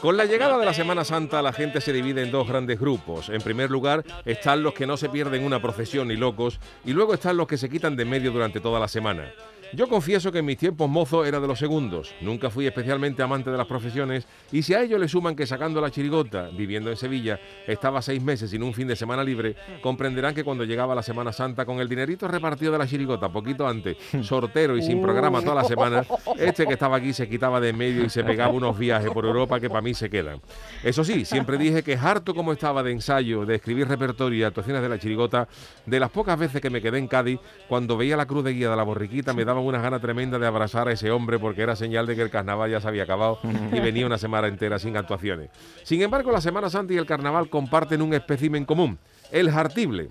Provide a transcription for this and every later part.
Con la llegada de la Semana Santa la gente se divide en dos grandes grupos. En primer lugar están los que no se pierden una procesión ni locos y luego están los que se quitan de medio durante toda la semana. Yo confieso que en mis tiempos mozo era de los segundos. Nunca fui especialmente amante de las profesiones y si a ello le suman que sacando la chirigota, viviendo en Sevilla, estaba seis meses sin un fin de semana libre, comprenderán que cuando llegaba la Semana Santa con el dinerito repartido de la chirigota poquito antes, sortero y sin programa toda la semana, este que estaba aquí se quitaba de en medio y se pegaba unos viajes por Europa que para mí se quedan. Eso sí, siempre dije que harto como estaba de ensayo, de escribir repertorio y actuaciones de la chirigota, de las pocas veces que me quedé en Cádiz, cuando veía la cruz de guía de la borriquita me daba una gana tremenda de abrazar a ese hombre porque era señal de que el carnaval ya se había acabado y venía una semana entera sin actuaciones. Sin embargo, la Semana Santa y el carnaval comparten un espécimen común, el jartible.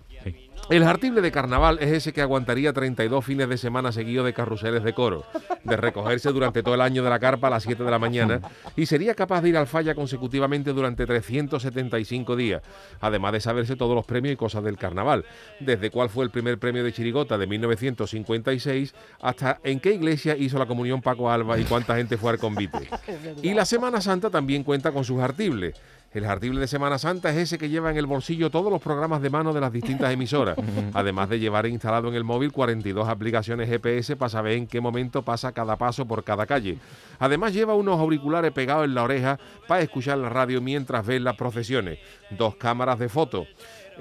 El jartible de carnaval es ese que aguantaría 32 fines de semana seguidos de carruseles de coro, de recogerse durante todo el año de la carpa a las 7 de la mañana y sería capaz de ir al falla consecutivamente durante 375 días, además de saberse todos los premios y cosas del carnaval, desde cuál fue el primer premio de Chirigota de 1956 hasta en qué iglesia hizo la comunión Paco Alba y cuánta gente fue al convite. Y la Semana Santa también cuenta con sus jartibles. El jartible de Semana Santa es ese que lleva en el bolsillo todos los programas de mano de las distintas emisoras, además de llevar instalado en el móvil 42 aplicaciones GPS para saber en qué momento pasa cada paso por cada calle. Además lleva unos auriculares pegados en la oreja para escuchar la radio mientras ve las procesiones, dos cámaras de foto.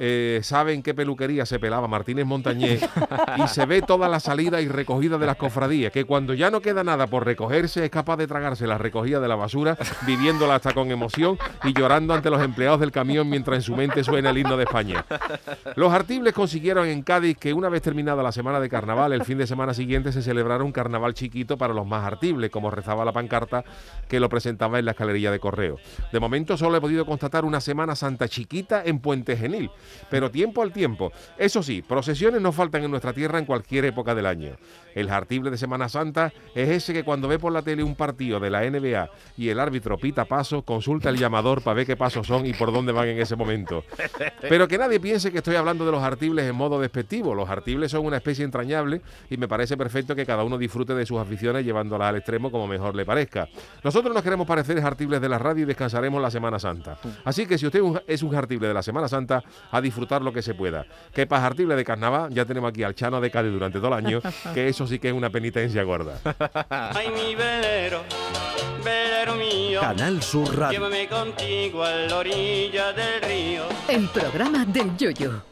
Eh, sabe en qué peluquería se pelaba Martínez Montañés y se ve toda la salida y recogida de las cofradías, que cuando ya no queda nada por recogerse es capaz de tragarse la recogida de la basura, viviéndola hasta con emoción y llorando ante los empleados del camión mientras en su mente suena el himno de España. Los artibles consiguieron en Cádiz que una vez terminada la semana de carnaval, el fin de semana siguiente se celebrara un carnaval chiquito para los más artibles, como rezaba la pancarta que lo presentaba en la escalería de correo. De momento solo he podido constatar una Semana Santa chiquita en Puente Genil pero tiempo al tiempo. Eso sí, procesiones no faltan en nuestra tierra en cualquier época del año. El jartible de Semana Santa es ese que cuando ve por la tele un partido de la NBA y el árbitro pita paso, consulta el llamador para ver qué pasos son y por dónde van en ese momento. Pero que nadie piense que estoy hablando de los artibles en modo despectivo. Los artibles son una especie entrañable y me parece perfecto que cada uno disfrute de sus aficiones llevándolas al extremo como mejor le parezca. Nosotros nos queremos parecer artibles de la radio y descansaremos la Semana Santa. Así que si usted es un artible de la Semana Santa, a disfrutar lo que se pueda. Que para artible de carnaval ya tenemos aquí al Chano de Cádiz durante todo el año, que eso sí que es una penitencia gorda. Ay, mi velero, velero mío. Canal Sur Radio. Llévame contigo a la orilla del río. El programa del Yoyo.